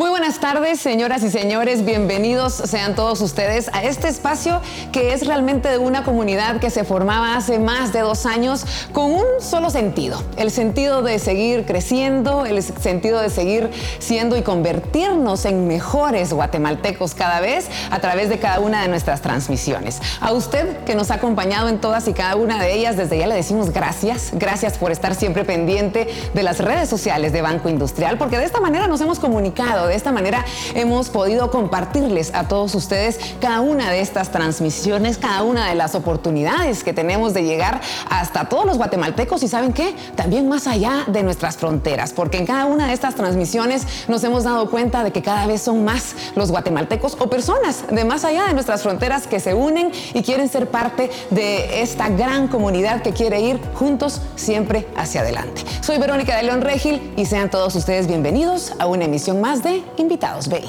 Muy buenas tardes, señoras y señores. Bienvenidos sean todos ustedes a este espacio que es realmente de una comunidad que se formaba hace más de dos años con un solo sentido. El sentido de seguir creciendo, el sentido de seguir siendo y convertirnos en mejores guatemaltecos cada vez a través de cada una de nuestras transmisiones. A usted que nos ha acompañado en todas y cada una de ellas, desde ya le decimos gracias. Gracias por estar siempre pendiente de las redes sociales de Banco Industrial, porque de esta manera nos hemos comunicado de esta manera hemos podido compartirles a todos ustedes cada una de estas transmisiones, cada una de las oportunidades que tenemos de llegar hasta todos los guatemaltecos y saben qué, también más allá de nuestras fronteras, porque en cada una de estas transmisiones nos hemos dado cuenta de que cada vez son más los guatemaltecos o personas de más allá de nuestras fronteras que se unen y quieren ser parte de esta gran comunidad que quiere ir juntos siempre hacia adelante. Soy Verónica de León Regil y sean todos ustedes bienvenidos a una emisión más de Invitados BI.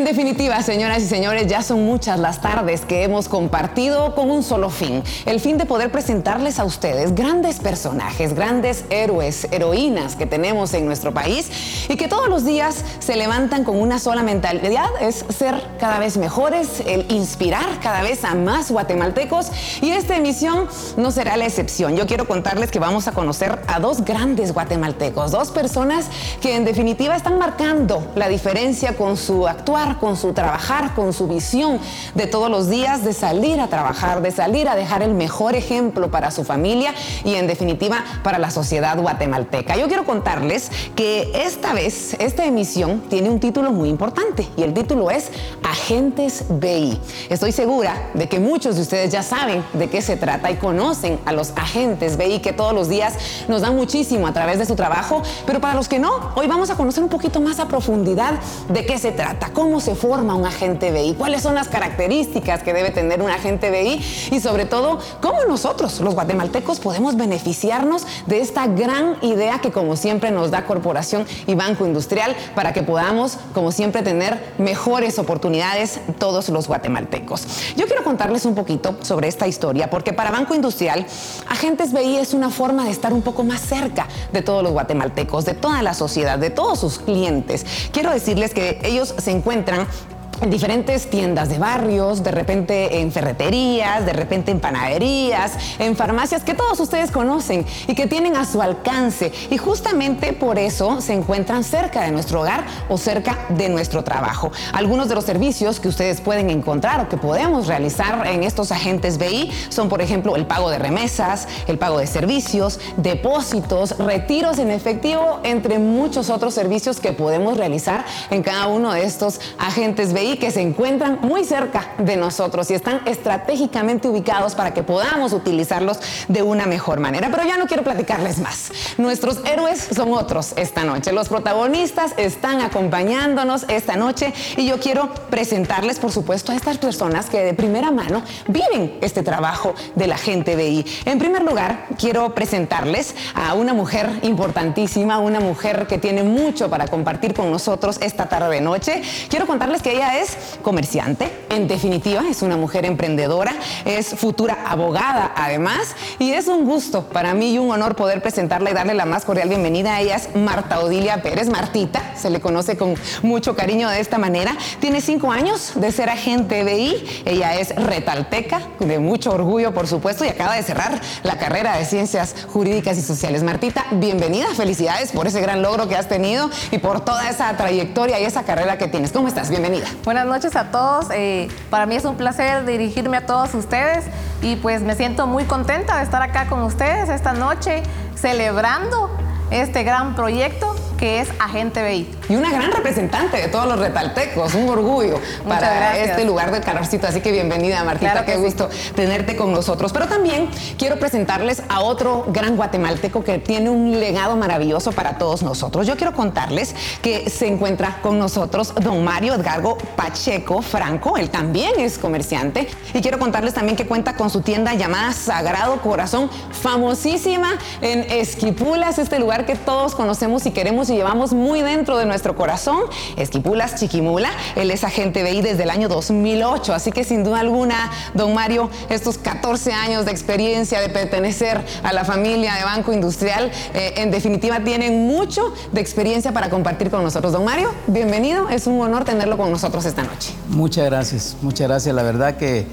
En definitiva, señoras y señores, ya son muchas las tardes que hemos compartido con un solo fin, el fin de poder presentarles a ustedes grandes personajes, grandes héroes, heroínas que tenemos en nuestro país y que todos los días se levantan con una sola mentalidad, es ser cada vez mejores, el inspirar cada vez a más guatemaltecos y esta emisión no será la excepción. Yo quiero contarles que vamos a conocer a dos grandes guatemaltecos, dos personas que en definitiva están marcando la diferencia con su actuar con su trabajar, con su visión de todos los días, de salir a trabajar, de salir a dejar el mejor ejemplo para su familia y en definitiva para la sociedad guatemalteca. Yo quiero contarles que esta vez, esta emisión tiene un título muy importante y el título es Agentes BI. Estoy segura de que muchos de ustedes ya saben de qué se trata y conocen a los agentes BI que todos los días nos dan muchísimo a través de su trabajo, pero para los que no, hoy vamos a conocer un poquito más a profundidad de qué se trata, cómo se forma un agente BI, cuáles son las características que debe tener un agente BI y sobre todo cómo nosotros, los guatemaltecos, podemos beneficiarnos de esta gran idea que como siempre nos da Corporación y Banco Industrial para que podamos, como siempre, tener mejores oportunidades todos los guatemaltecos. Yo quiero contarles un poquito sobre esta historia porque para Banco Industrial, Agentes BI es una forma de estar un poco más cerca de todos los guatemaltecos, de toda la sociedad, de todos sus clientes. Quiero decirles que ellos se encuentran encuentran en diferentes tiendas de barrios, de repente en ferreterías, de repente en panaderías, en farmacias que todos ustedes conocen y que tienen a su alcance. Y justamente por eso se encuentran cerca de nuestro hogar o cerca de nuestro trabajo. Algunos de los servicios que ustedes pueden encontrar o que podemos realizar en estos agentes BI son, por ejemplo, el pago de remesas, el pago de servicios, depósitos, retiros en efectivo, entre muchos otros servicios que podemos realizar en cada uno de estos agentes BI que se encuentran muy cerca de nosotros y están estratégicamente ubicados para que podamos utilizarlos de una mejor manera. Pero ya no quiero platicarles más. Nuestros héroes son otros esta noche. Los protagonistas están acompañándonos esta noche y yo quiero presentarles, por supuesto, a estas personas que de primera mano viven este trabajo de la gente BI. En primer lugar, quiero presentarles a una mujer importantísima, una mujer que tiene mucho para compartir con nosotros esta tarde de noche. Quiero contarles que ella es es comerciante, en definitiva es una mujer emprendedora, es futura abogada además y es un gusto para mí y un honor poder presentarla y darle la más cordial bienvenida a ella es Marta Odilia Pérez, Martita, se le conoce con mucho cariño de esta manera, tiene cinco años de ser agente BI, ella es retalteca, de mucho orgullo por supuesto y acaba de cerrar la carrera de ciencias jurídicas y sociales. Martita, bienvenida, felicidades por ese gran logro que has tenido y por toda esa trayectoria y esa carrera que tienes. ¿Cómo estás? Bienvenida. Buenas noches a todos. Eh, para mí es un placer dirigirme a todos ustedes y pues me siento muy contenta de estar acá con ustedes esta noche celebrando este gran proyecto que es Agente BI. Y una gran representante de todos los retaltecos, un orgullo para este lugar de calorcito. Así que bienvenida, Martita, qué gusto tenerte con nosotros. Pero también quiero presentarles a otro gran guatemalteco que tiene un legado maravilloso para todos nosotros. Yo quiero contarles que se encuentra con nosotros don Mario Edgargo Pacheco Franco, él también es comerciante. Y quiero contarles también que cuenta con su tienda llamada Sagrado Corazón, famosísima en Esquipulas, este lugar que todos conocemos y queremos y llevamos muy dentro de nuestro corazón, Esquipulas Chiquimula. Él es agente BI desde el año 2008, así que sin duda alguna, don Mario, estos 14 años de experiencia de pertenecer a la familia de Banco Industrial, eh, en definitiva tienen mucho de experiencia para compartir con nosotros. Don Mario, bienvenido, es un honor tenerlo con nosotros esta noche. Muchas gracias, muchas gracias. La verdad que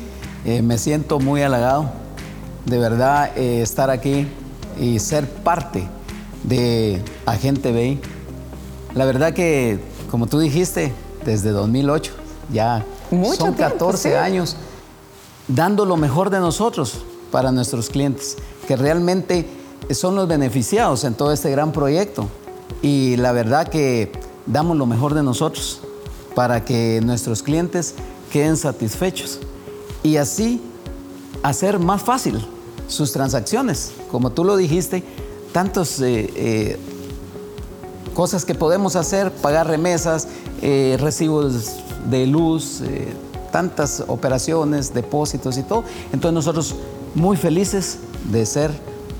eh, me siento muy halagado de verdad eh, estar aquí y ser parte de Agente BI. La verdad que, como tú dijiste, desde 2008, ya son 14 años, dando lo mejor de nosotros para nuestros clientes, que realmente son los beneficiados en todo este gran proyecto. Y la verdad que damos lo mejor de nosotros para que nuestros clientes queden satisfechos y así hacer más fácil sus transacciones. Como tú lo dijiste, tantas eh, eh, cosas que podemos hacer, pagar remesas, eh, recibos de luz, tantas operaciones, depósitos y todo. Entonces nosotros muy felices de ser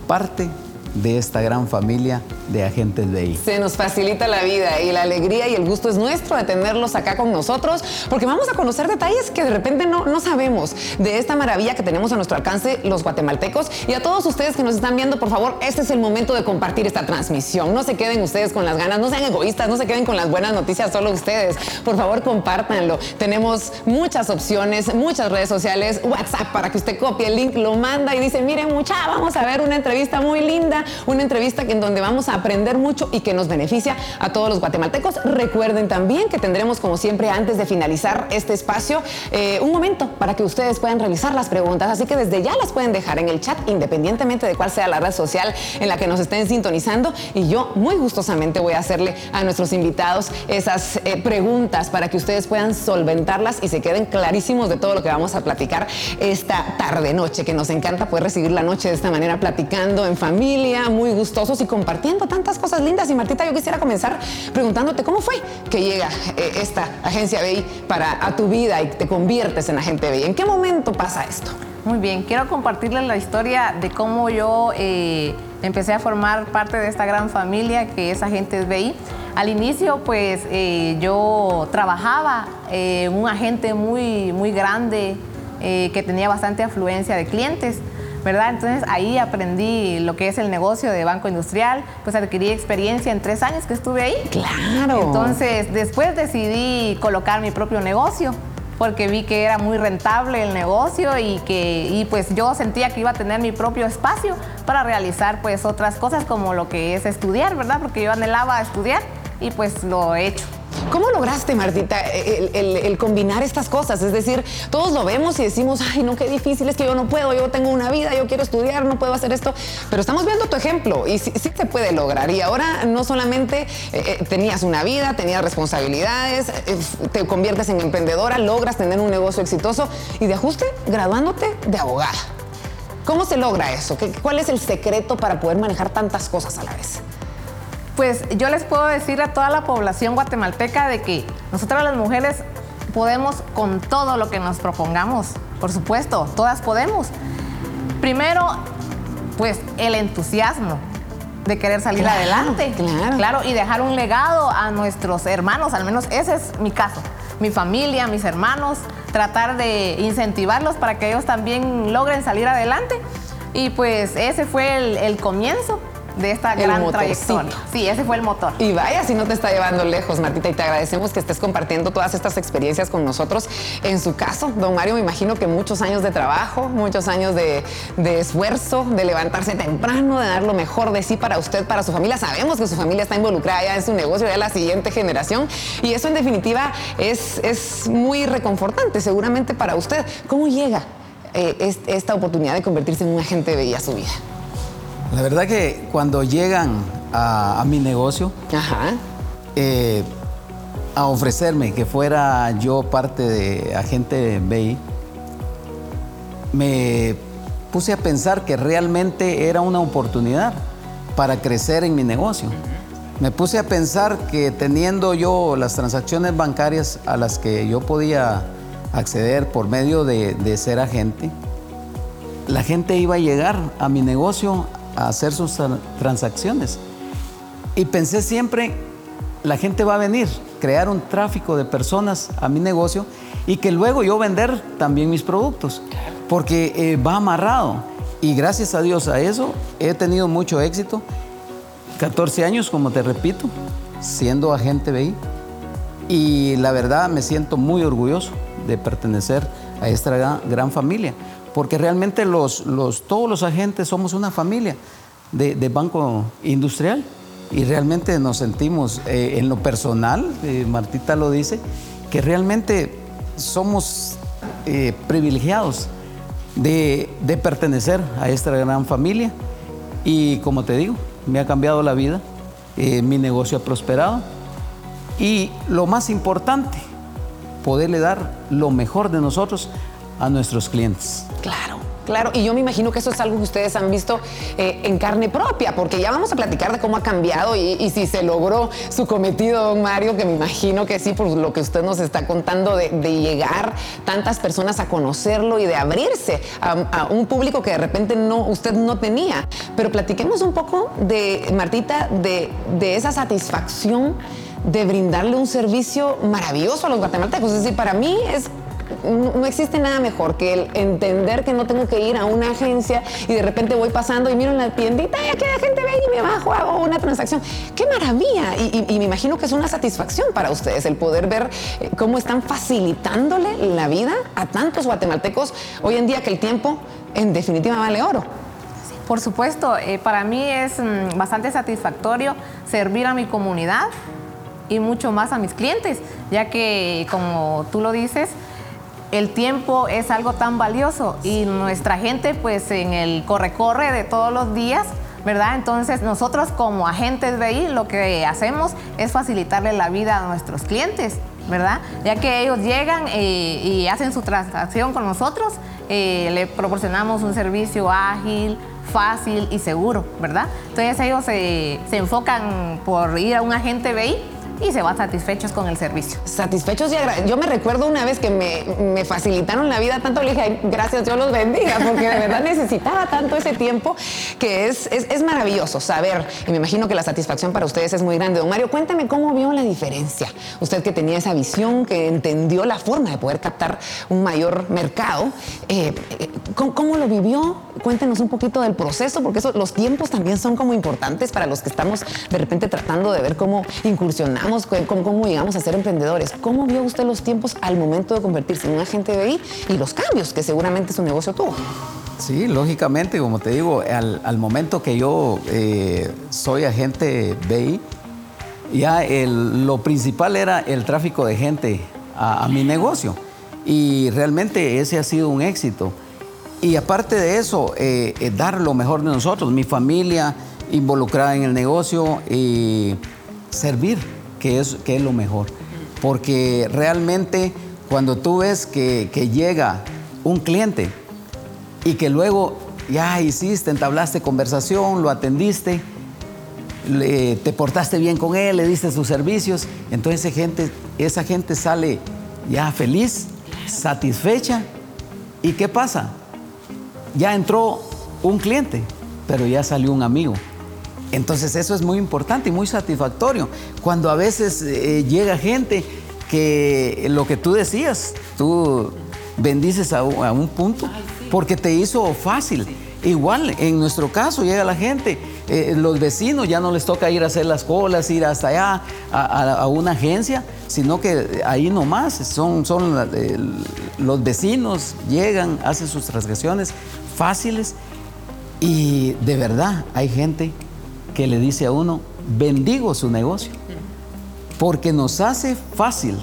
parte de esta gran familia de agentes de I. Se nos facilita la vida y la alegría y el gusto es nuestro de tenerlos acá con nosotros porque vamos a conocer detalles que de repente no, no sabemos de esta maravilla que tenemos a nuestro alcance los guatemaltecos y a todos ustedes que nos están viendo, por favor, este es el momento de compartir esta transmisión. No se queden ustedes con las ganas, no sean egoístas, no se queden con las buenas noticias solo ustedes. Por favor, compártanlo. Tenemos muchas opciones, muchas redes sociales, WhatsApp para que usted copie el link, lo manda y dice, miren mucha, vamos a ver una entrevista muy linda, una entrevista en donde vamos a aprender mucho y que nos beneficia a todos los guatemaltecos. Recuerden también que tendremos, como siempre, antes de finalizar este espacio, eh, un momento para que ustedes puedan realizar las preguntas. Así que desde ya las pueden dejar en el chat, independientemente de cuál sea la red social en la que nos estén sintonizando. Y yo muy gustosamente voy a hacerle a nuestros invitados esas eh, preguntas para que ustedes puedan solventarlas y se queden clarísimos de todo lo que vamos a platicar esta tarde, noche, que nos encanta poder recibir la noche de esta manera, platicando en familia, muy gustosos y compartiendo tantas cosas lindas. Y Martita, yo quisiera comenzar preguntándote cómo fue que llega eh, esta agencia BI para a tu vida y te conviertes en agente BI. ¿En qué momento pasa esto? Muy bien, quiero compartirles la historia de cómo yo eh, empecé a formar parte de esta gran familia que es Agentes BI. Al inicio, pues eh, yo trabajaba en un agente muy, muy grande que tenía bastante afluencia de clientes. ¿Verdad? Entonces ahí aprendí lo que es el negocio de banco industrial, pues adquirí experiencia en tres años que estuve ahí. Claro. Entonces después decidí colocar mi propio negocio porque vi que era muy rentable el negocio y que y pues yo sentía que iba a tener mi propio espacio para realizar pues otras cosas como lo que es estudiar, ¿verdad? Porque yo anhelaba estudiar y pues lo he hecho. ¿Cómo lograste, Martita, el, combinar estas cosas? Es decir, todos lo vemos y decimos, ay, no, qué difícil, es que yo no puedo, yo tengo una vida, yo quiero estudiar, no puedo hacer esto. Pero estamos viendo tu ejemplo y sí, se puede lograr. Y ahora no solamente eh, eh, tenías una vida, tenías responsabilidades, te conviertes en emprendedora, logras tener un negocio exitoso y de ajuste, graduándote de abogada. ¿Cómo se logra eso? ¿Cuál es el secreto para poder manejar tantas cosas a la vez? Pues yo les puedo decir a toda la población guatemalteca de que nosotras las mujeres podemos con todo lo que nos propongamos. Por supuesto, todas podemos. Primero, pues el entusiasmo de querer salir adelante. Claro. Claro, y dejar un legado a nuestros hermanos, al menos ese es mi caso. Mi familia, mis hermanos, tratar de incentivarlos para que ellos también logren salir adelante. Y pues ese fue el, el comienzo de esta gran trayectoria. Sí, ese fue el motor. Y vaya, si no te está llevando lejos, Martita, y te agradecemos que estés compartiendo todas estas experiencias con nosotros. En su caso, don Mario, me imagino que muchos años de trabajo, muchos años de, esfuerzo, de levantarse temprano, de dar lo mejor de sí para usted, para su familia. Sabemos que su familia está involucrada ya en su negocio, ya la siguiente generación, y eso en definitiva es, es muy reconfortante seguramente para usted. ¿Cómo llega eh, esta oportunidad de convertirse en un agente de a su vida? La verdad que cuando llegan a, mi negocio, eh, a ofrecerme que fuera yo parte de agente BI, me puse a pensar que realmente era una oportunidad para crecer en mi negocio. Me puse a pensar que teniendo yo las transacciones bancarias a las que yo podía acceder por medio de, de ser agente, la gente iba a llegar a mi negocio hacer sus transacciones. Y pensé siempre la gente va a venir, crear un tráfico de personas a mi negocio y que luego yo vender también mis productos, porque eh, va amarrado. Y gracias a Dios a eso he tenido mucho éxito. 14 años, como te repito, siendo agente BI. Y la verdad me siento muy orgulloso de pertenecer a esta gran, familia, porque realmente los, los, todos los agentes somos una familia de, Banco Industrial y realmente nos sentimos eh, en lo personal, eh, Martita lo dice, que realmente somos eh, privilegiados de, de, pertenecer a esta gran familia. Y como te digo, me ha cambiado la vida, mi negocio ha prosperado y lo más importante, poderle dar lo mejor de nosotros a nuestros clientes. Claro. Claro, y yo me imagino que eso es algo que ustedes han visto eh, en carne propia, porque ya vamos a platicar de cómo ha cambiado y, si se logró su cometido, don Mario, que me imagino que sí, por lo que usted nos está contando de, llegar tantas personas a conocerlo y de abrirse a, un público que de repente no, usted no tenía. Pero platiquemos un poco de, Martita, de, de esa satisfacción de brindarle un servicio maravilloso a los guatemaltecos. Es decir, para mí es no existe nada mejor que el entender que no tengo que ir a una agencia y de repente voy pasando y miro en la tiendita y aquí la gente ve y me bajo, hago una transacción. ¡Qué maravilla! Y, me imagino que es una satisfacción para ustedes el poder ver eh, cómo están facilitándole la vida a tantos guatemaltecos hoy en día que el tiempo en definitiva vale oro. Por supuesto, eh, para mí es mm, bastante satisfactorio servir a mi comunidad y mucho más a mis clientes, ya que como tú lo dices, el tiempo es algo tan valioso y nuestra gente pues en el corre-corre de todos los días, ¿verdad? Entonces nosotros como agentes BI lo que hacemos es facilitarle la vida a nuestros clientes, ¿verdad? Ya que ellos llegan eh, y hacen su transacción con nosotros, eh, le proporcionamos un servicio ágil, fácil y seguro, ¿verdad? Entonces ellos se enfocan por ir a un agente BI y se van satisfechos con el servicio. Satisfechos y agradecidos. Yo me recuerdo una vez que me, facilitaron la vida tanto, le dije, gracias, Dios los bendiga, porque de verdad necesitaba tanto ese tiempo que es, es, maravilloso saber, y me imagino que la satisfacción para ustedes es muy grande. Don Mario, cuéntame cómo vio la diferencia. Usted que tenía esa visión, que entendió la forma de poder captar un mayor mercado, eh, eh, ¿cómo, lo vivió? Cuéntenos un poquito del proceso, porque los tiempos también son como importantes para los que estamos de repente tratando de ver cómo cómo, llegamos a ser emprendedores. ¿Cómo vio usted los tiempos al momento de convertirse en un agente BI y los cambios que seguramente su negocio tuvo? Sí, lógicamente, como te digo, al, momento que yo eh, soy agente BI, ya lo principal era el tráfico de gente a, mi negocio. Y realmente ese ha sido un éxito. Y aparte de eso, eh, eh, dar lo mejor de nosotros, mi familia involucrada en el negocio y servir que es, que es lo mejor. Porque realmente cuando tú ves que, llega un cliente y que luego ya hiciste, entablaste conversación, lo atendiste, te portaste bien con él, le diste sus servicios, entonces gente, esa gente sale ya feliz, satisfecha. ¿Y qué pasa? Ya entró un cliente, pero ya salió un amigo. Entonces eso es muy importante y muy satisfactorio. Cuando a veces eh, llega gente que lo que tú decías, tú bendices a, un punto porque te hizo fácil. Igual, en nuestro caso llega la gente, eh, los vecinos ya no les toca ir a hacer las colas, ir hasta allá a, una agencia, sino que ahí nomás son, son los vecinos, llegan, hacen sus transacciones fáciles y de verdad hay gente que le dice a uno, bendigo su negocio, porque nos hace fácil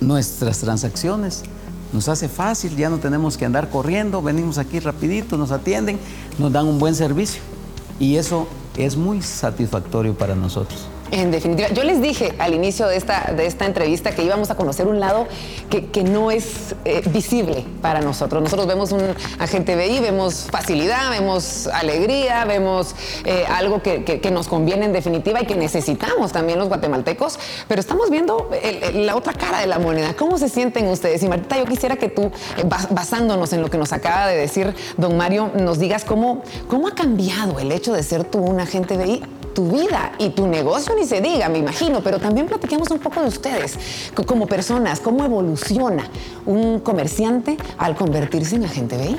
nuestras transacciones, nos hace fácil, ya no tenemos que andar corriendo, venimos aquí rapidito, nos atienden, nos dan un buen servicio y eso es muy satisfactorio para nosotros. En definitiva, yo les dije al inicio de esta, de esta entrevista que íbamos a conocer un lado que, no es eh, visible para nosotros. Nosotros vemos un agente BI, vemos facilidad, vemos alegría, vemos eh, algo que, nos conviene en definitiva y que necesitamos también los guatemaltecos, pero estamos viendo la otra cara de la moneda. ¿Cómo se sienten ustedes? Y Marta, yo quisiera que tú, eh, basándonos en lo que nos acaba de decir don Mario, nos digas cómo, cómo ha cambiado el hecho de ser tú un agente BI tu vida y tu negocio ni se diga, me imagino, pero también platiquemos un poco de ustedes como personas, cómo evoluciona un comerciante al convertirse en agente BI.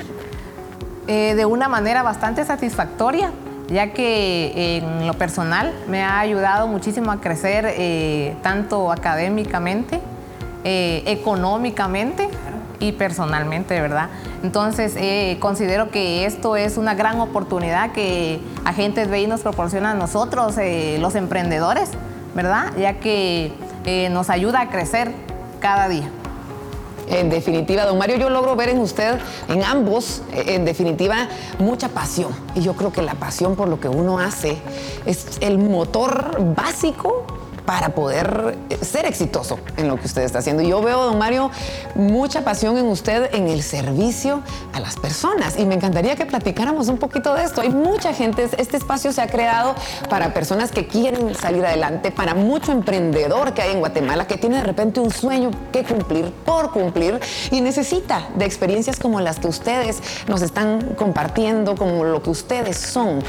Eh, de una manera bastante satisfactoria, ya que en lo personal me ha ayudado muchísimo a crecer eh, tanto académicamente, eh, económicamente y personalmente, ¿verdad? Entonces, considero que esto es una gran oportunidad que Agentes BI nos proporciona a nosotros, los emprendedores, ¿verdad? Ya que nos ayuda a crecer cada día. En definitiva, don Mario, yo logro ver en usted, en ambos, eh, en definitiva, mucha pasión. Y yo creo que la pasión por lo que uno hace es el motor básico para poder eh, ser exitoso en lo que usted está haciendo. Yo veo, don Mario, mucha pasión en usted en el servicio a las personas. Y me encantaría que platicáramos un poquito de esto. Hay mucha gente, este espacio se ha creado para personas que quieren salir adelante, para mucho emprendedor que hay en Guatemala que tiene de repente un sueño que cumplir por cumplir y necesita de experiencias como las que ustedes nos están compartiendo, como lo que ustedes son.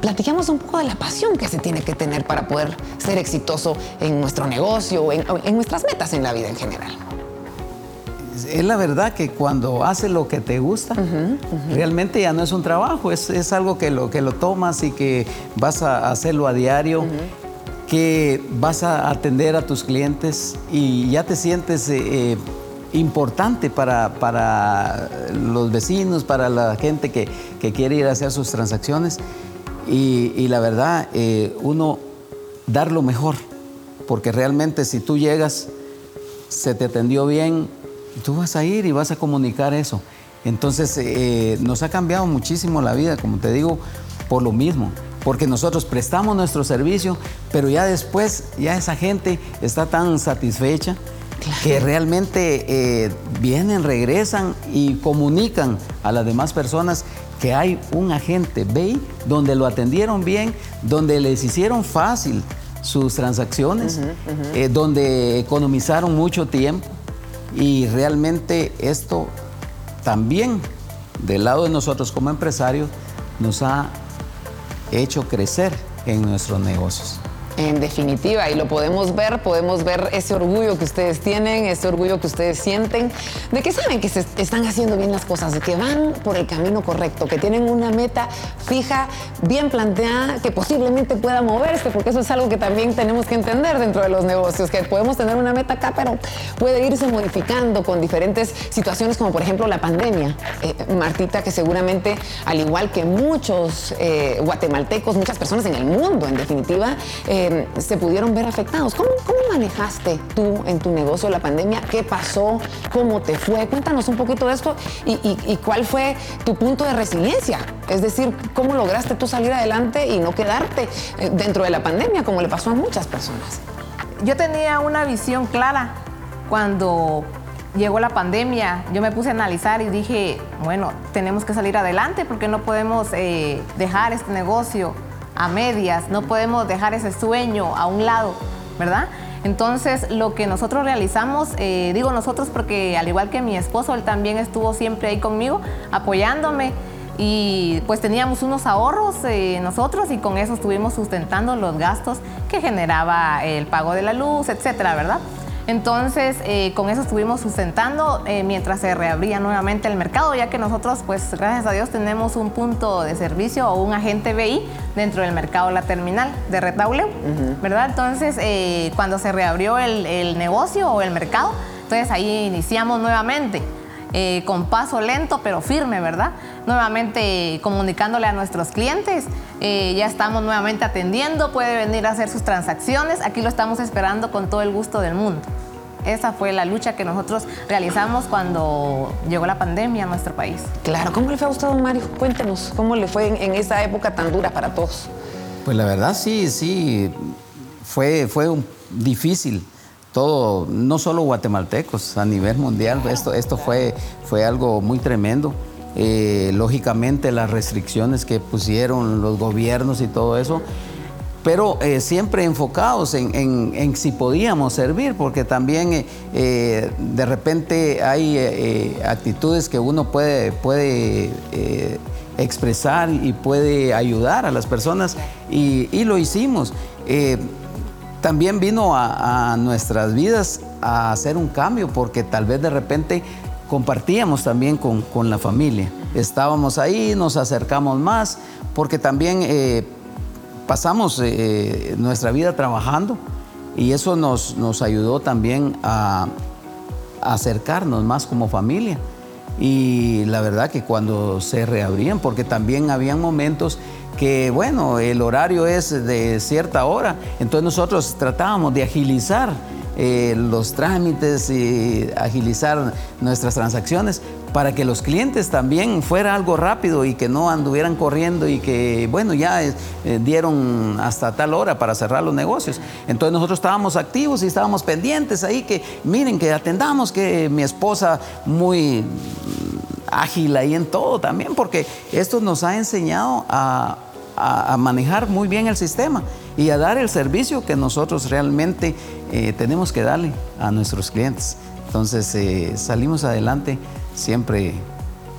Platiquemos un poco de la pasión que se tiene que tener para poder ser exitoso en nuestro negocio, en, en nuestras metas en la vida en general. Es la verdad que cuando haces lo que te gusta, realmente ya no es un trabajo, es, es, algo que lo, que lo tomas y que vas a hacerlo a diario, que vas a atender a tus clientes y ya te sientes eh, eh, importante para, para, los vecinos, para la gente que, que, quiere ir a hacer sus transacciones. Y, y la verdad, eh, uno dar lo mejor porque realmente si tú llegas, se te atendió bien, tú vas a ir y vas a comunicar eso. Entonces eh, nos ha cambiado muchísimo la vida, como te digo, por lo mismo, porque nosotros prestamos nuestro servicio, pero ya después, ya esa gente está tan satisfecha que realmente eh, vienen, regresan y comunican a las demás personas que hay un agente BEI donde lo atendieron bien, donde les hicieron fácil sus transacciones, eh, donde economizaron mucho tiempo y realmente esto también del lado de nosotros como empresarios nos ha hecho crecer en nuestros negocios. En definitiva, y lo podemos ver, podemos ver ese orgullo que ustedes tienen, ese orgullo que ustedes sienten, de que saben que están haciendo bien las cosas, de que van por el camino correcto, que tienen una meta fija, bien planteada, que posiblemente pueda moverse, porque eso es algo que también tenemos que entender dentro de los negocios, que podemos tener una meta acá, pero puede irse modificando con diferentes situaciones, como por ejemplo la pandemia. Eh, Martita, que seguramente, al igual que muchos eh, guatemaltecos, muchas personas en el mundo, en definitiva, eh, se pudieron ver afectados. ¿Cómo, ¿Cómo, manejaste tú en tu negocio la pandemia? ¿Qué pasó? ¿Cómo te fue? Cuéntanos un poquito de esto y, y, cuál fue tu punto de resiliencia. Es decir, ¿cómo lograste tú salir adelante y no quedarte eh, dentro de la pandemia como le pasó a muchas personas? Yo tenía una visión clara cuando llegó la pandemia, yo me puse a analizar y dije, bueno, tenemos que salir adelante porque no podemos eh, dejar este negocio a medias, no podemos dejar ese sueño a un lado, ¿verdad? Entonces, lo que nosotros realizamos, eh, digo nosotros porque al igual que mi esposo, él también estuvo siempre ahí conmigo, apoyándome y pues teníamos unos ahorros eh, nosotros y con eso estuvimos sustentando los gastos que generaba el pago de la luz, etcétera, ¿verdad? Entonces, eh, con eso estuvimos sustentando eh, mientras se reabría nuevamente el mercado, ya que nosotros, pues gracias a Dios, tenemos un punto de servicio o un agente BI dentro del mercado La Terminal de Retauleu, ¿verdad? Entonces, eh, cuando se reabrió el, el negocio o el mercado, entonces ahí iniciamos nuevamente. Eh, con paso lento pero firme, ¿verdad? Nuevamente comunicándole a nuestros clientes. Eh, ya estamos nuevamente atendiendo, puede venir a hacer sus transacciones. Aquí lo estamos esperando con todo el gusto del mundo. Esa fue la lucha que nosotros realizamos cuando llegó la pandemia a nuestro país. Claro, ¿cómo le fue a usted, don Mario? Cuéntenos, ¿cómo le fue en, esa época tan dura para todos? Pues la verdad sí, sí, fue, fue un, difícil todo, no solo guatemaltecos, a nivel mundial, esto, esto fue, fue algo muy tremendo. Eh, lógicamente las restricciones que pusieron los gobiernos y todo eso, pero eh, siempre enfocados en, si podíamos servir, porque también eh, de repente hay actitudes que uno puede, puede expresar y puede ayudar a las personas y, lo hicimos. También vino a, nuestras vidas a hacer un cambio porque tal vez de repente compartíamos también con, la familia. Estábamos ahí, nos acercamos más porque también eh, pasamos eh, nuestra vida trabajando y eso nos, nos ayudó también a, acercarnos más como familia. Y la verdad que cuando se reabrían, porque también habían momentos que, bueno, el horario es de cierta hora, entonces nosotros tratábamos de agilizar eh, los trámites y agilizar nuestras transacciones para que los clientes también fuera algo rápido y que no anduvieran corriendo y que, bueno, ya eh, dieron hasta tal hora para cerrar los negocios. Entonces nosotros estábamos activos y estábamos pendientes ahí que, miren, que atendamos, que mi esposa muy ágil ahí en todo también, porque esto nos ha enseñado a, manejar muy bien el sistema y a dar el servicio que nosotros realmente eh, tenemos que darle a nuestros clientes. Entonces eh, salimos adelante siempre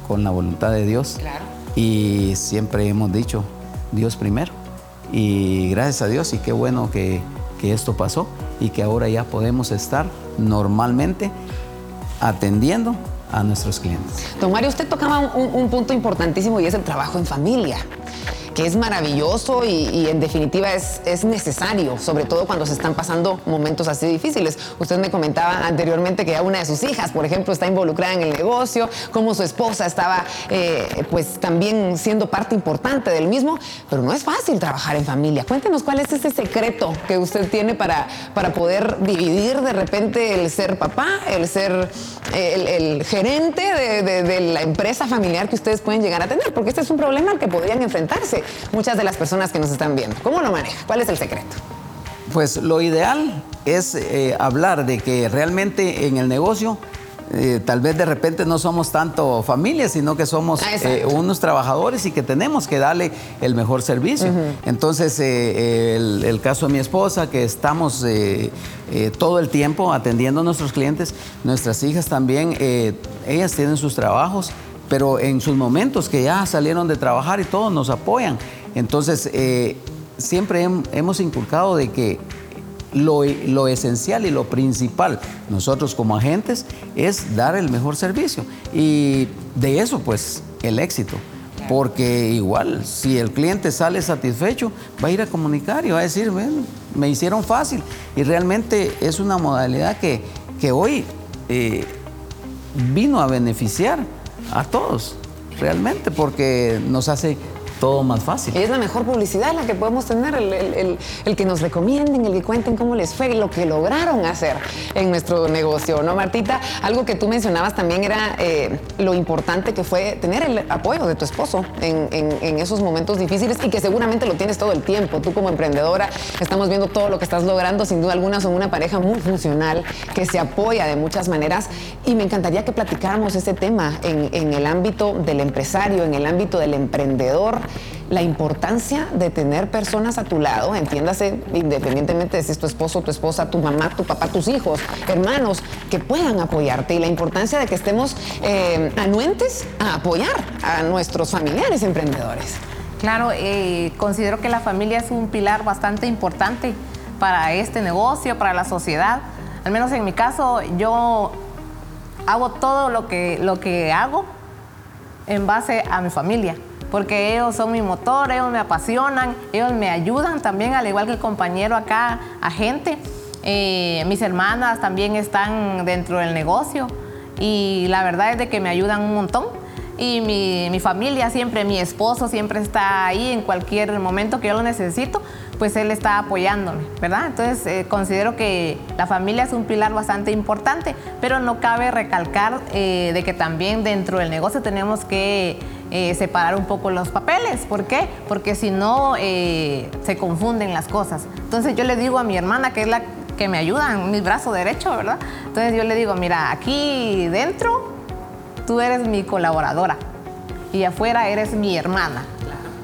con la voluntad de Dios. Y siempre hemos dicho, Dios primero. Y gracias a Dios y qué bueno que, esto pasó y que ahora ya podemos estar normalmente atendiendo a nuestros clientes. Don Mario, usted tocaba un, punto importantísimo y es el trabajo en familia que es maravilloso y, en definitiva es, es, necesario, sobre todo cuando se están pasando momentos así difíciles. Usted me comentaba anteriormente que ya una de sus hijas, por ejemplo, está involucrada en el negocio, como su esposa estaba eh, pues también siendo parte importante del mismo, pero no es fácil trabajar en familia. Cuéntenos cuál es ese secreto que usted tiene para, para poder dividir de repente el ser papá, el ser el, gerente de, de la empresa familiar que ustedes pueden llegar a tener, porque este es un problema al que podrían enfrentarse muchas de las personas que nos están viendo. ¿Cómo lo maneja? ¿Cuál es el secreto? Pues lo ideal es eh, hablar de que realmente en el negocio eh, tal vez de repente no somos tanto familia, sino que somos ah, eh, unos trabajadores y que tenemos que darle el mejor servicio. Entonces, el, el, caso de mi esposa, que estamos todo el tiempo atendiendo a nuestros clientes, nuestras hijas también, ellas tienen sus trabajos pero en sus momentos que ya salieron de trabajar y todos nos apoyan. Entonces, eh, siempre hemos inculcado de que lo, lo, esencial y lo principal nosotros como agentes es dar el mejor servicio. Y de eso, pues, el éxito. Porque igual, si el cliente sale satisfecho, va a ir a comunicar y va a decir, bueno, me hicieron fácil. Y realmente es una modalidad que, que hoy eh, vino a beneficiar a todos, realmente, porque nos hace todo más fácil. Y es la mejor publicidad la que podemos tener, el, que nos recomienden, el que cuenten cómo les fue, lo que lograron hacer en nuestro negocio, ¿no, Martita? Algo que tú mencionabas también era eh, lo importante que fue tener el apoyo de tu esposo en, esos momentos difíciles y que seguramente lo tienes todo el tiempo. Tú como emprendedora estamos viendo todo lo que estás logrando, sin duda alguna son una pareja muy funcional que se apoya de muchas maneras y me encantaría que platicáramos ese tema en, en el ámbito del empresario, en el ámbito del emprendedor la importancia de tener personas a tu lado, entiéndase, independientemente de si es tu esposo, tu esposa, tu mamá, tu papá, tus hijos, hermanos, que puedan apoyarte y la importancia de que estemos eh, anuentes a apoyar a nuestros familiares emprendedores. Claro, eh, considero que la familia es un pilar bastante importante para este negocio, para la sociedad. Al menos en mi caso, yo hago todo lo que, lo que hago en base a mi familia porque ellos son mi motor, ellos me apasionan, ellos me ayudan también, al igual que el compañero acá, agente. Eh, mis hermanas también están dentro del negocio y la verdad es de que me ayudan un montón. Y mi, familia siempre, mi esposo siempre está ahí en cualquier momento que yo lo necesito, pues él está apoyándome, ¿verdad? Entonces eh, considero que la familia es un pilar bastante importante, pero no cabe recalcar eh, de que también dentro del negocio tenemos que eh, separar un poco los papeles. ¿Por qué? Porque si no, se confunden las cosas. Entonces yo le digo a mi hermana, que es la que me ayuda en mi brazo derecho, ¿verdad? Entonces yo le digo, mira, aquí dentro tú eres mi colaboradora y afuera eres mi hermana.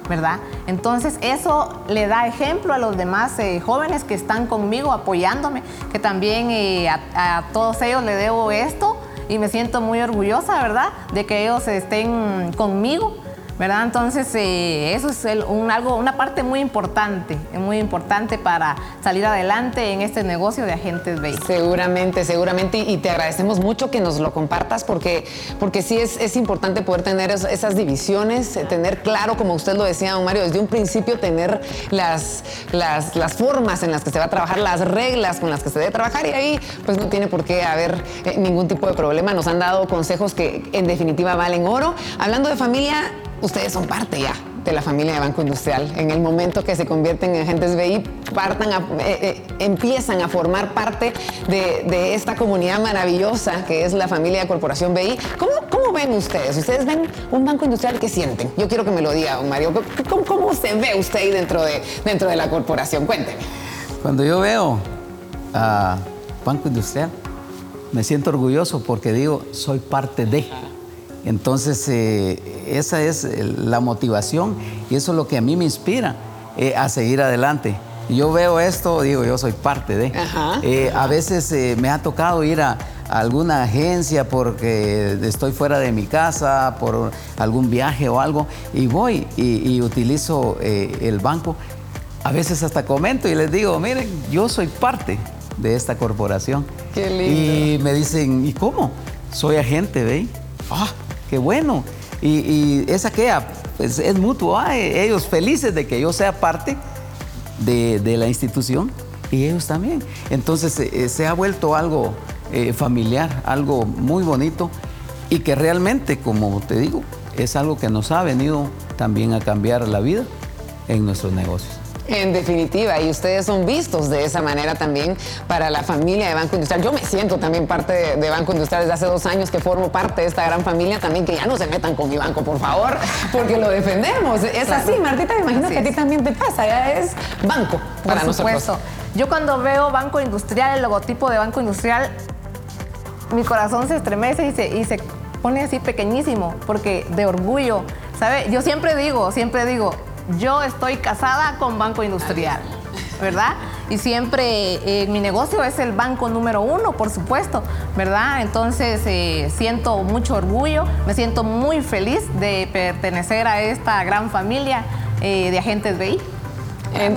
¿Verdad? Entonces eso le da ejemplo a los demás eh, jóvenes que están conmigo apoyándome, que también a, todos ellos le debo esto y me siento muy orgullosa, ¿verdad? De que ellos estén conmigo, ¿verdad? Entonces, eh, eso es un, algo, una parte muy importante, muy importante para salir adelante en este negocio de agentes BI. Seguramente, seguramente, y te agradecemos mucho que nos lo compartas porque, porque sí es, es importante poder tener esas divisiones, eh, tener claro, como usted lo decía, don Mario, desde un principio tener las, las, las, formas en las que se va a trabajar, las reglas con las que se debe trabajar y ahí pues no tiene por qué haber eh, ningún tipo de problema. Nos han dado consejos que en definitiva valen oro. Hablando de familia, ustedes son parte ya de la familia de Banco Industrial. En el momento que se convierten en agentes BI, partan eh, eh, empiezan a formar parte de, esta comunidad maravillosa que es la familia de Corporación BI. ¿Cómo, ¿Cómo, ven ustedes? ¿Ustedes ven un Banco Industrial que sienten? Yo quiero que me lo diga, don Mario. ¿Cómo, cómo se ve usted ahí dentro de, dentro de la corporación? Cuénteme. Cuando yo veo a Banco Industrial, me siento orgulloso porque digo, soy parte de. Entonces, eh, esa es la motivación y eso es lo que a mí me inspira eh, a seguir adelante. Yo veo esto, digo, yo soy parte de. Eh, a veces me ha tocado ir a, alguna agencia porque estoy fuera de mi casa, por algún viaje o algo, y voy y, utilizo el banco. A veces hasta comento y les digo, miren, yo soy parte de esta corporación. Qué lindo. Y me dicen, ¿y cómo? Soy agente, ¿ve? Ah, qué bueno. Y, esa queda, pues, es mutuo. ellos felices de que yo sea parte de, la institución y ellos también. Entonces eh, se ha vuelto algo eh, familiar, algo muy bonito y que realmente, como te digo, es algo que nos ha venido también a cambiar la vida en nuestros negocios. En definitiva, y ustedes son vistos de esa manera también para la familia de Banco Industrial. Yo me siento también parte de, Banco Industrial desde hace dos años que formo parte de esta gran familia también, que ya no se metan con mi banco, por favor, porque lo defendemos. Es así, Martita, me imagino que a ti también te pasa, ya es banco para por supuesto. Yo cuando veo Banco Industrial, el logotipo de Banco Industrial, mi corazón se estremece y se, y se pone así pequeñísimo, porque de orgullo, ¿sabe? Yo siempre digo, siempre digo, yo estoy casada con Banco Industrial, ¿verdad? Y siempre eh, mi negocio es el banco número uno, por supuesto, ¿verdad? Entonces eh, siento mucho orgullo, me siento muy feliz de pertenecer a esta gran familia eh, de agentes BI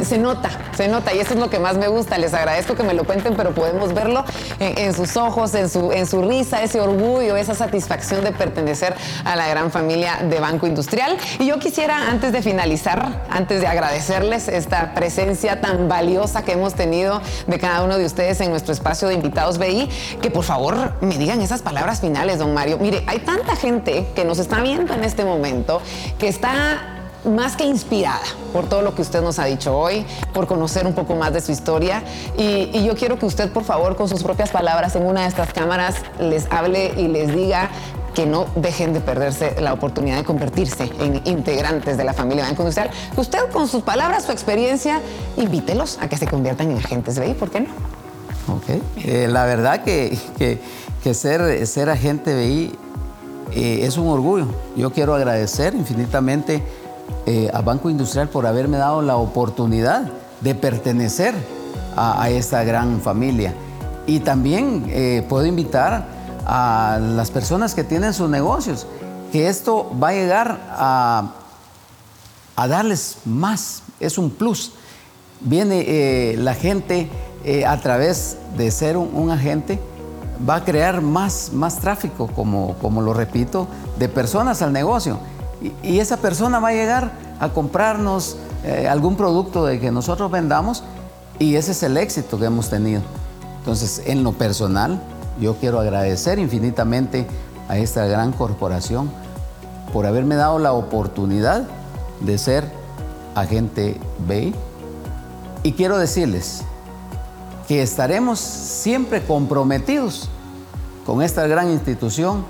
se nota, se nota y eso es lo que más me gusta. Les agradezco que me lo cuenten, pero podemos verlo en, sus ojos, en su, en su risa, ese orgullo, esa satisfacción de pertenecer a la gran familia de Banco Industrial. Y yo quisiera, antes de finalizar, antes de agradecerles esta presencia tan valiosa que hemos tenido de cada uno de ustedes en nuestro espacio de invitados BI, que por favor me digan esas palabras finales, don Mario. Mire, hay tanta gente que nos está viendo en este momento que está más que inspirada por todo lo que usted nos ha dicho hoy, por conocer un poco más de su historia. Y, yo quiero que usted, por favor, con sus propias palabras en una de estas cámaras, les hable y les diga que no dejen de perderse la oportunidad de convertirse en integrantes de la familia Banco Industrial. Usted, con sus palabras, su experiencia, invítelos a que se conviertan en agentes BI, ¿por qué no? Ok. Eh, la verdad que, que, ser, ser agente BI eh, es un orgullo. Yo quiero agradecer infinitamente eh, a Banco Industrial por haberme dado la oportunidad de pertenecer a, esta gran familia. Y también eh, puedo invitar a las personas que tienen sus negocios, que esto va a llegar a, a darles más, es un plus. Viene eh, la gente a través de ser un, agente, va a crear más, más tráfico, como, como lo repito, de personas al negocio y, esa persona va a llegar a comprarnos eh, algún producto de que nosotros vendamos y ese es el éxito que hemos tenido. Entonces, en lo personal, yo quiero agradecer infinitamente a esta gran corporación por haberme dado la oportunidad de ser agente BI. Y quiero decirles que estaremos siempre comprometidos con esta gran institución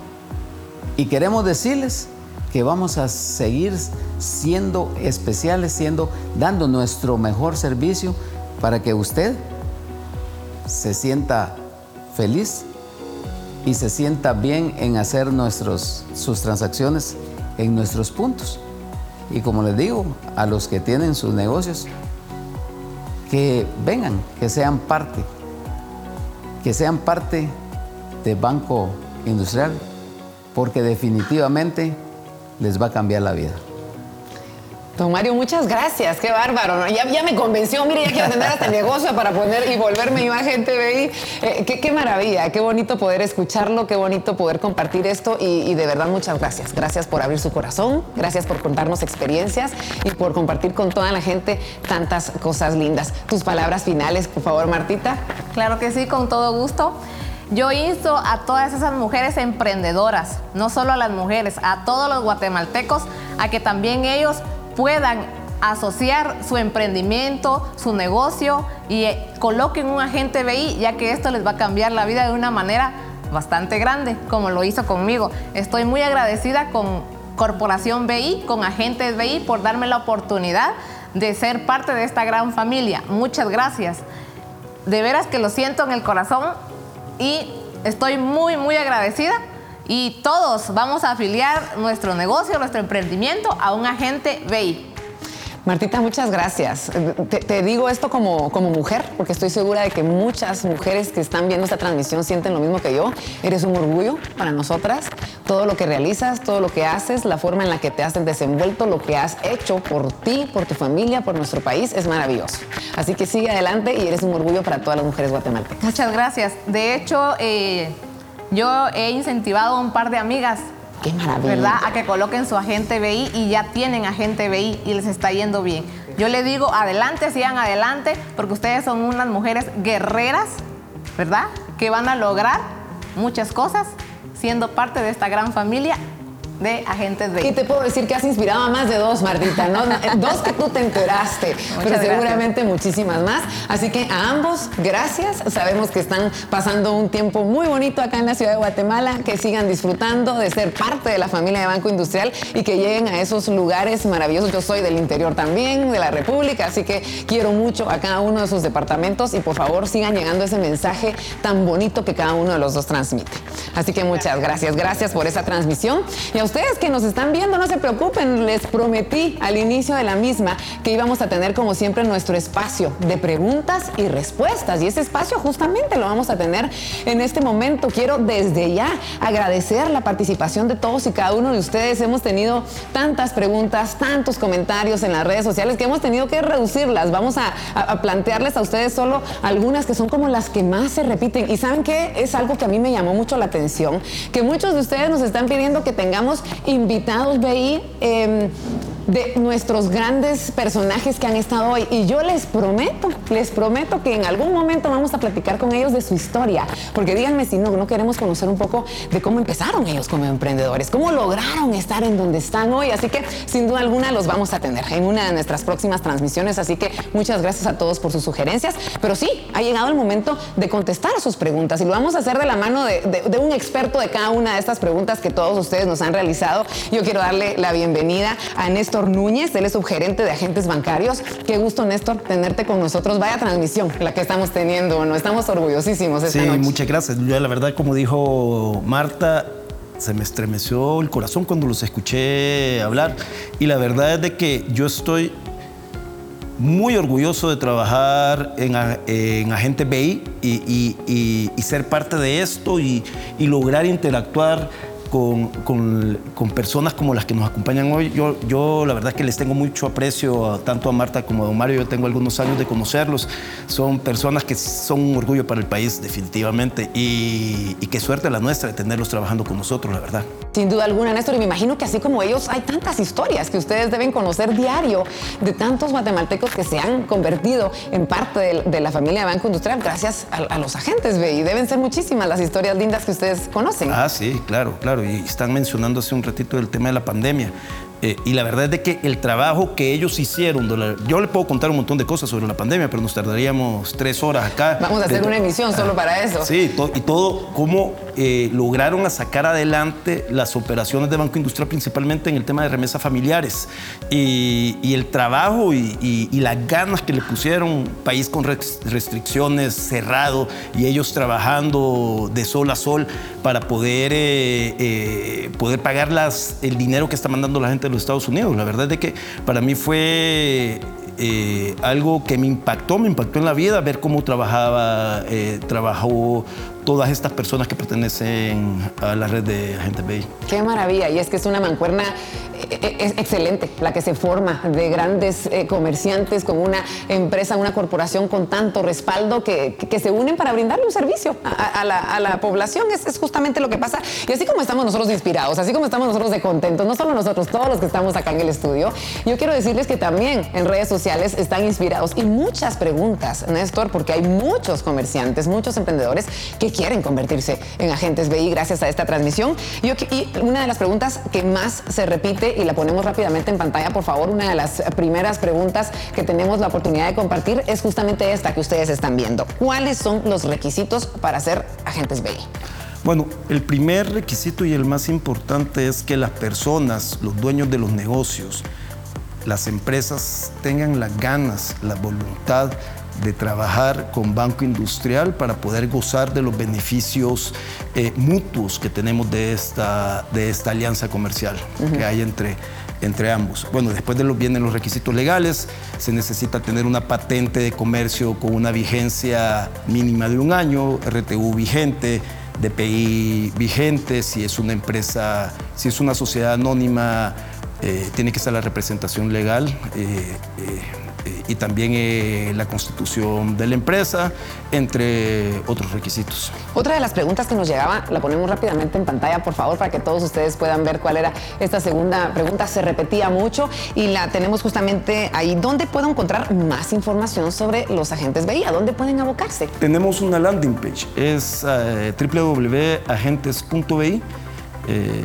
y queremos decirles que vamos a seguir siendo especiales, siendo, dando nuestro mejor servicio para que usted se sienta feliz y se sienta bien en hacer nuestros, sus transacciones en nuestros puntos. Y como les digo, a los que tienen sus negocios, que vengan, que sean parte, que sean parte de Banco Industrial, porque definitivamente les va a cambiar la vida. Don Mario, muchas gracias, qué bárbaro. Ya, ya me convenció, mire, ya quiero tener hasta negocio para poner y volverme yo agente BI. Eh, qué, qué, maravilla, qué bonito poder escucharlo, qué bonito poder compartir esto y, y, de verdad muchas gracias. Gracias por abrir su corazón, gracias por contarnos experiencias y por compartir con toda la gente tantas cosas lindas. Tus palabras finales, por favor, Martita. Claro que sí, con todo gusto. Yo insto a todas esas mujeres emprendedoras, no solo a las mujeres, a todos los guatemaltecos, a que también ellos puedan asociar su emprendimiento, su negocio y eh, coloquen un agente BI, ya que esto les va a cambiar la vida de una manera bastante grande, como lo hizo conmigo. Estoy muy agradecida con Corporación BI, con Agentes BI, por darme la oportunidad de ser parte de esta gran familia. Muchas gracias. De veras que lo siento en el corazón y estoy muy, muy agradecida y todos vamos a afiliar nuestro negocio, nuestro emprendimiento a un agente BI. Martita, muchas gracias. Te, digo esto como, como mujer, porque estoy segura de que muchas mujeres que están viendo esta transmisión sienten lo mismo que yo. Eres un orgullo para nosotras. Todo lo que realizas, todo lo que haces, la forma en la que te has desenvuelto, lo que has hecho por ti, por tu familia, por nuestro país, es maravilloso. Así que sigue adelante y eres un orgullo para todas las mujeres guatemaltecas. Muchas gracias. De hecho, eh, yo he incentivado a un par de amigas Qué maravilla. ¿Verdad? A que coloquen su agente BI y ya tienen agente BI y les está yendo bien. Yo le digo, adelante, sigan adelante, porque ustedes son unas mujeres guerreras, ¿verdad? Que van a lograr muchas cosas siendo parte de esta gran familia de agentes BI. Y te puedo decir que has inspirado a más de dos, Martita, ¿no? dos que tú te enteraste, Muchas pero seguramente gracias. muchísimas más. Así que a ambos, gracias. Sabemos que están pasando un tiempo muy bonito acá en la ciudad de Guatemala, que sigan disfrutando de ser parte de la familia de Banco Industrial y que lleguen a esos lugares maravillosos. Yo soy del interior también, de la República, así que quiero mucho a cada uno de sus departamentos y por favor sigan llegando ese mensaje tan bonito que cada uno de los dos transmite. Así que muchas gracias, gracias por esa transmisión. Y a ustedes que nos están viendo, no se preocupen, les prometí al inicio de la misma que íbamos a tener como siempre nuestro espacio de preguntas y respuestas. Y ese espacio justamente lo vamos a tener en este momento. Quiero desde ya agradecer la participación de todos y cada uno de ustedes. Hemos tenido tantas preguntas, tantos comentarios en las redes sociales que hemos tenido que reducirlas. Vamos a, plantearles a ustedes solo algunas que son como las que más se repiten. Y saben que es algo que a mí me llamó mucho la atención, que muchos de ustedes nos están pidiendo que tengamos invitados, BI, eh, de nuestros grandes personajes que han estado hoy. Y yo les prometo, les prometo que en algún momento vamos a platicar con ellos de su historia. Porque díganme si no, no queremos conocer un poco de cómo empezaron ellos como emprendedores, cómo lograron estar en donde están hoy. Así que sin duda alguna los vamos a tener en una de nuestras próximas transmisiones. Así que muchas gracias a todos por sus sugerencias. Pero sí, ha llegado el momento de contestar sus preguntas y lo vamos a hacer de la mano de un experto de cada una de estas preguntas que todos ustedes nos han realizado. Yo quiero darle la bienvenida a Néstor Núñez, él es subgerente de agentes bancarios. Qué gusto, Néstor, tenerte con nosotros. Vaya transmisión la que estamos teniendo, ¿no? Estamos orgullosísimos esta sí, noche. muchas gracias. Yo, la verdad, como dijo Marta, se me estremeció el corazón cuando los escuché hablar. Y la verdad es de que yo estoy muy orgulloso de trabajar en, en Agente BI y, y, y, y, ser parte de esto y, lograr interactuar con, con, con, personas como las que nos acompañan hoy. Yo, yo la verdad es que les tengo mucho aprecio a, tanto a Marta como a Don Mario. Yo tengo algunos años de conocerlos. Son personas que son un orgullo para el país, definitivamente. Y, y qué suerte la nuestra de tenerlos trabajando con nosotros, la verdad. Sin duda alguna, Néstor, y me imagino que así como ellos hay tantas historias que ustedes deben conocer diario de tantos guatemaltecos que se han convertido en parte de, de la familia de Banco Industrial gracias a, a los agentes, y deben ser muchísimas las historias lindas que ustedes conocen. Ah, sí, claro, claro, están mencionando hace un ratito el tema de la pandemia. Eh, y la verdad es de que el trabajo que ellos hicieron, yo le puedo contar un montón de cosas sobre la pandemia, pero nos tardaríamos tres horas acá. Vamos a hacer de, una emisión solo ah, para eso. Sí, to, y todo, cómo eh, lograron sacar adelante las operaciones de Banco Industrial, principalmente en el tema de remesas familiares. Y, y el trabajo y, y, y, las ganas que le pusieron, país con restricciones, cerrado, y ellos trabajando de sol a sol para poder, eh, eh, poder pagar las, el dinero que está mandando la gente de Estados Unidos. La verdad es que para mí fue eh, algo que me impactó, me impactó en la vida, ver cómo trabajaba, eh, trabajó todas estas personas que pertenecen a la red de Agente BI. Qué maravilla, y es que es una mancuerna es excelente la que se forma de grandes eh, comerciantes con una empresa, una corporación con tanto respaldo que, que se unen para brindarle un servicio a, la, a la, población. Es, es, justamente lo que pasa. Y así como estamos nosotros inspirados, así como estamos nosotros de contentos, no solo nosotros, todos los que estamos acá en el estudio, yo quiero decirles que también en redes sociales están inspirados y muchas preguntas, Néstor, porque hay muchos comerciantes, muchos emprendedores que quieren convertirse en agentes BI gracias a esta transmisión. Yo, y una de las preguntas que más se repite y la ponemos rápidamente en pantalla, por favor, una de las primeras preguntas que tenemos la oportunidad de compartir es justamente esta que ustedes están viendo. ¿Cuáles son los requisitos para ser agentes BI? Bueno, el primer requisito y el más importante es que las personas, los dueños de los negocios, las empresas tengan las ganas, la voluntad de trabajar con Banco Industrial para poder gozar de los beneficios eh, mutuos que tenemos de esta, de esta alianza comercial que hay entre, entre ambos. Bueno, después de los vienen los requisitos legales, se necesita tener una patente de comercio con una vigencia mínima de un año, RTU vigente, DPI vigente, si es una empresa, si es una sociedad anónima, eh, tiene que estar la representación legal. Eh, y también eh, la constitución de la empresa, entre otros requisitos. Otra de las preguntas que nos llegaba, la ponemos rápidamente en pantalla, por favor, para que todos ustedes puedan ver cuál era esta segunda pregunta. Se repetía mucho y la tenemos justamente ahí. ¿Dónde puedo encontrar más información sobre los agentes BI? ¿A dónde pueden abocarse? Tenemos una landing page, es www.agentes.bi. Eh,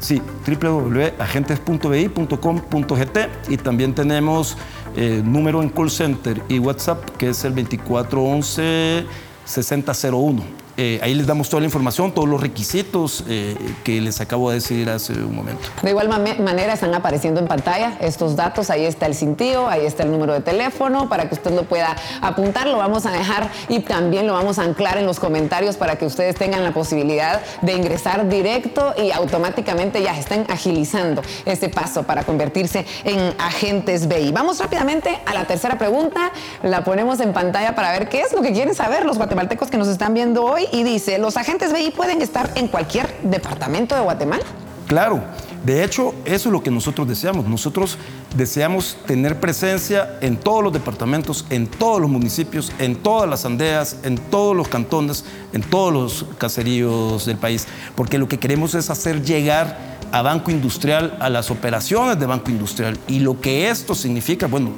sí, www.agentes.bi.com.gt y también tenemos eh, número en call center y WhatsApp, que es el 2411 6001. Eh, ahí les damos toda la información, todos los requisitos eh, que les acabo de decir hace un momento. De igual manera están apareciendo en pantalla estos datos, ahí está el cintillo, ahí está el número de teléfono para que usted lo pueda apuntar, lo vamos a dejar y también lo vamos a anclar en los comentarios para que ustedes tengan la posibilidad de ingresar directo y automáticamente ya estén agilizando este paso para convertirse en agentes BI. Vamos rápidamente a la tercera pregunta, la ponemos en pantalla para ver qué es lo que quieren saber los guatemaltecos que nos están viendo hoy y dice, ¿los agentes BI pueden estar en cualquier departamento de Guatemala? Claro, de hecho, eso es lo que nosotros deseamos. Nosotros deseamos tener presencia en todos los departamentos, en todos los municipios, en todas las aldeas, en todos los cantones, en todos los caseríos del país, porque lo que queremos es hacer llegar a Banco Industrial, a las operaciones de Banco Industrial. Y lo que esto significa, bueno,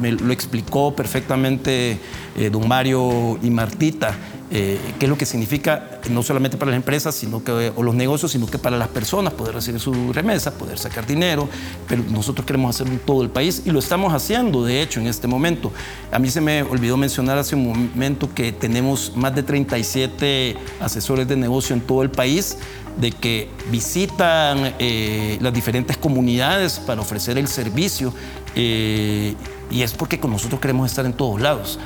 me lo explicó perfectamente eh, don Mario y Martita, eh, qué es lo que significa no solamente para las empresas sino que, o los negocios, sino que para las personas poder recibir su remesa, poder sacar dinero, pero nosotros queremos hacerlo en todo el país y lo estamos haciendo, de hecho, en este momento. A mí se me olvidó mencionar hace un momento que tenemos más de 37 asesores de negocio en todo el país, de que visitan eh, las diferentes comunidades para ofrecer el servicio eh, y es porque con nosotros queremos estar en todos lados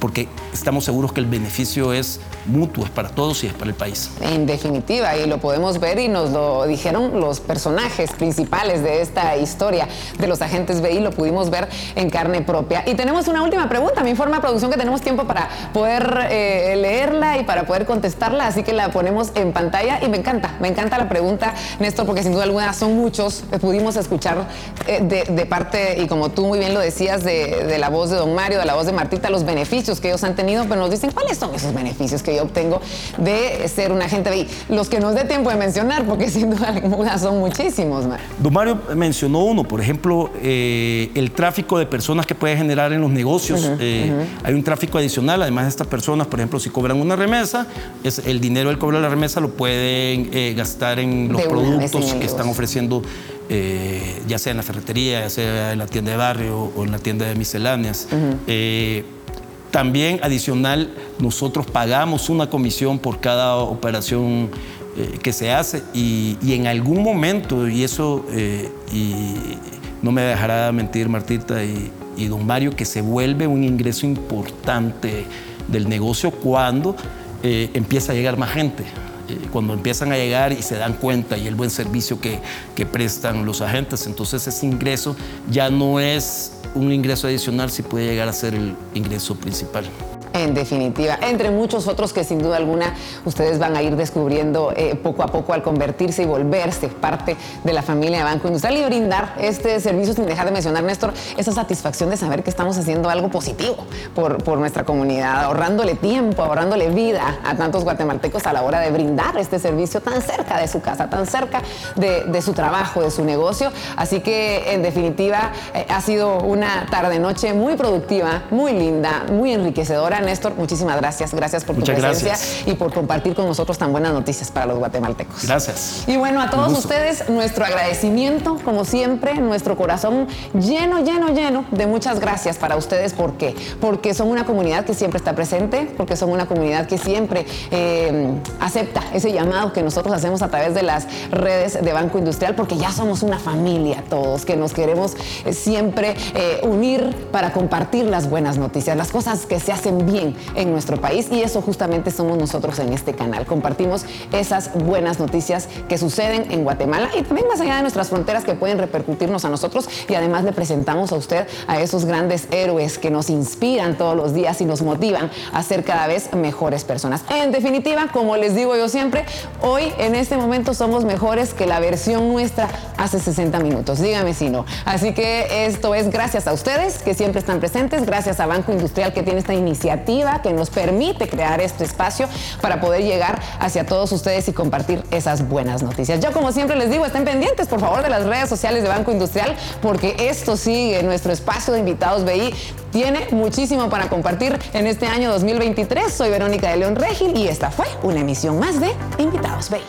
porque estamos seguros que el beneficio es mutuo, es para todos y es para el país. En definitiva, y lo podemos ver y nos lo dijeron los personajes principales de esta historia de los agentes BI, lo pudimos ver en carne propia. Y tenemos una última pregunta, me informa producción que tenemos tiempo para poder eh, leerla y para poder contestarla, así que la ponemos en pantalla y me encanta, me encanta la pregunta, Néstor, porque sin duda alguna son muchos, eh, pudimos escuchar eh, de, parte, y como tú muy bien lo decías, de, de la voz de don Mario, de la voz de Martita, los beneficios que ellos han tenido, pero nos dicen cuáles son esos beneficios que yo obtengo de ser un agente BI. Los que nos dé tiempo de mencionar, porque sin duda alguna son muchísimos. Don Mario mencionó uno, por ejemplo, eh, el tráfico de personas que puede generar en los negocios. Eh, hay un tráfico adicional, además de estas personas, por ejemplo, si cobran una remesa, es, el dinero del cobro de la remesa lo pueden eh, gastar en los productos que están ofreciendo ya sea en la ferretería, ya sea en la tienda de barrio o en la tienda de misceláneas. También adicional, nosotros pagamos una comisión por cada operación eh, que se hace y, en algún momento, y eso eh, y no me dejará mentir Martita y, don Mario, que se vuelve un ingreso importante del negocio cuando eh, empieza a llegar más gente cuando empiezan a llegar y se dan cuenta y el buen servicio que, que prestan los agentes, entonces ese ingreso ya no es un ingreso adicional si puede llegar a ser el ingreso principal. En definitiva, entre muchos otros que sin duda alguna ustedes van a ir descubriendo eh, poco a poco al convertirse y volverse parte de la familia de Banco Industrial y brindar este servicio sin dejar de mencionar, Néstor, esa satisfacción de saber que estamos haciendo algo positivo por, por nuestra comunidad, ahorrándole tiempo, ahorrándole vida a tantos guatemaltecos a la hora de brindar este servicio tan cerca de su casa, tan cerca de, de su trabajo, de su negocio. Así que, en definitiva, eh, ha sido una tarde-noche muy productiva, muy linda, muy enriquecedora. Néstor, muchísimas gracias. Gracias por tu presencia gracias. y por compartir con nosotros tan buenas noticias para los guatemaltecos. Gracias. Y bueno, a todos ustedes, nuestro agradecimiento, como siempre, nuestro corazón lleno, lleno, lleno de muchas gracias para ustedes. ¿Por qué? Porque son una comunidad que siempre está presente, porque son una comunidad que siempre eh, acepta ese llamado que nosotros hacemos a través de las redes de Banco Industrial, porque ya somos una familia todos, que nos queremos eh, siempre eh, unir para compartir las buenas noticias, las cosas que se hacen bien en nuestro país. Y eso justamente somos nosotros en este canal. Compartimos esas buenas noticias que suceden en Guatemala y también más allá de nuestras fronteras que pueden repercutirnos a nosotros. Y además le presentamos a usted a esos grandes héroes que nos inspiran todos los días y nos motivan a ser cada vez mejores personas. En definitiva, como les digo yo siempre, hoy en este momento somos mejores que la versión nuestra hace 60 minutos. Dígame si no. Así que esto es gracias a ustedes que siempre están presentes, gracias a Banco Industrial que tiene esta iniciativa que nos permite crear este espacio para poder llegar hacia todos ustedes y compartir esas buenas noticias. Yo como siempre les digo, estén pendientes por favor de las redes sociales de Banco Industrial porque esto sigue, nuestro espacio de invitados BI tiene muchísimo para compartir en este año 2023. Soy Verónica de León Regil y esta fue una emisión más de Invitados BI.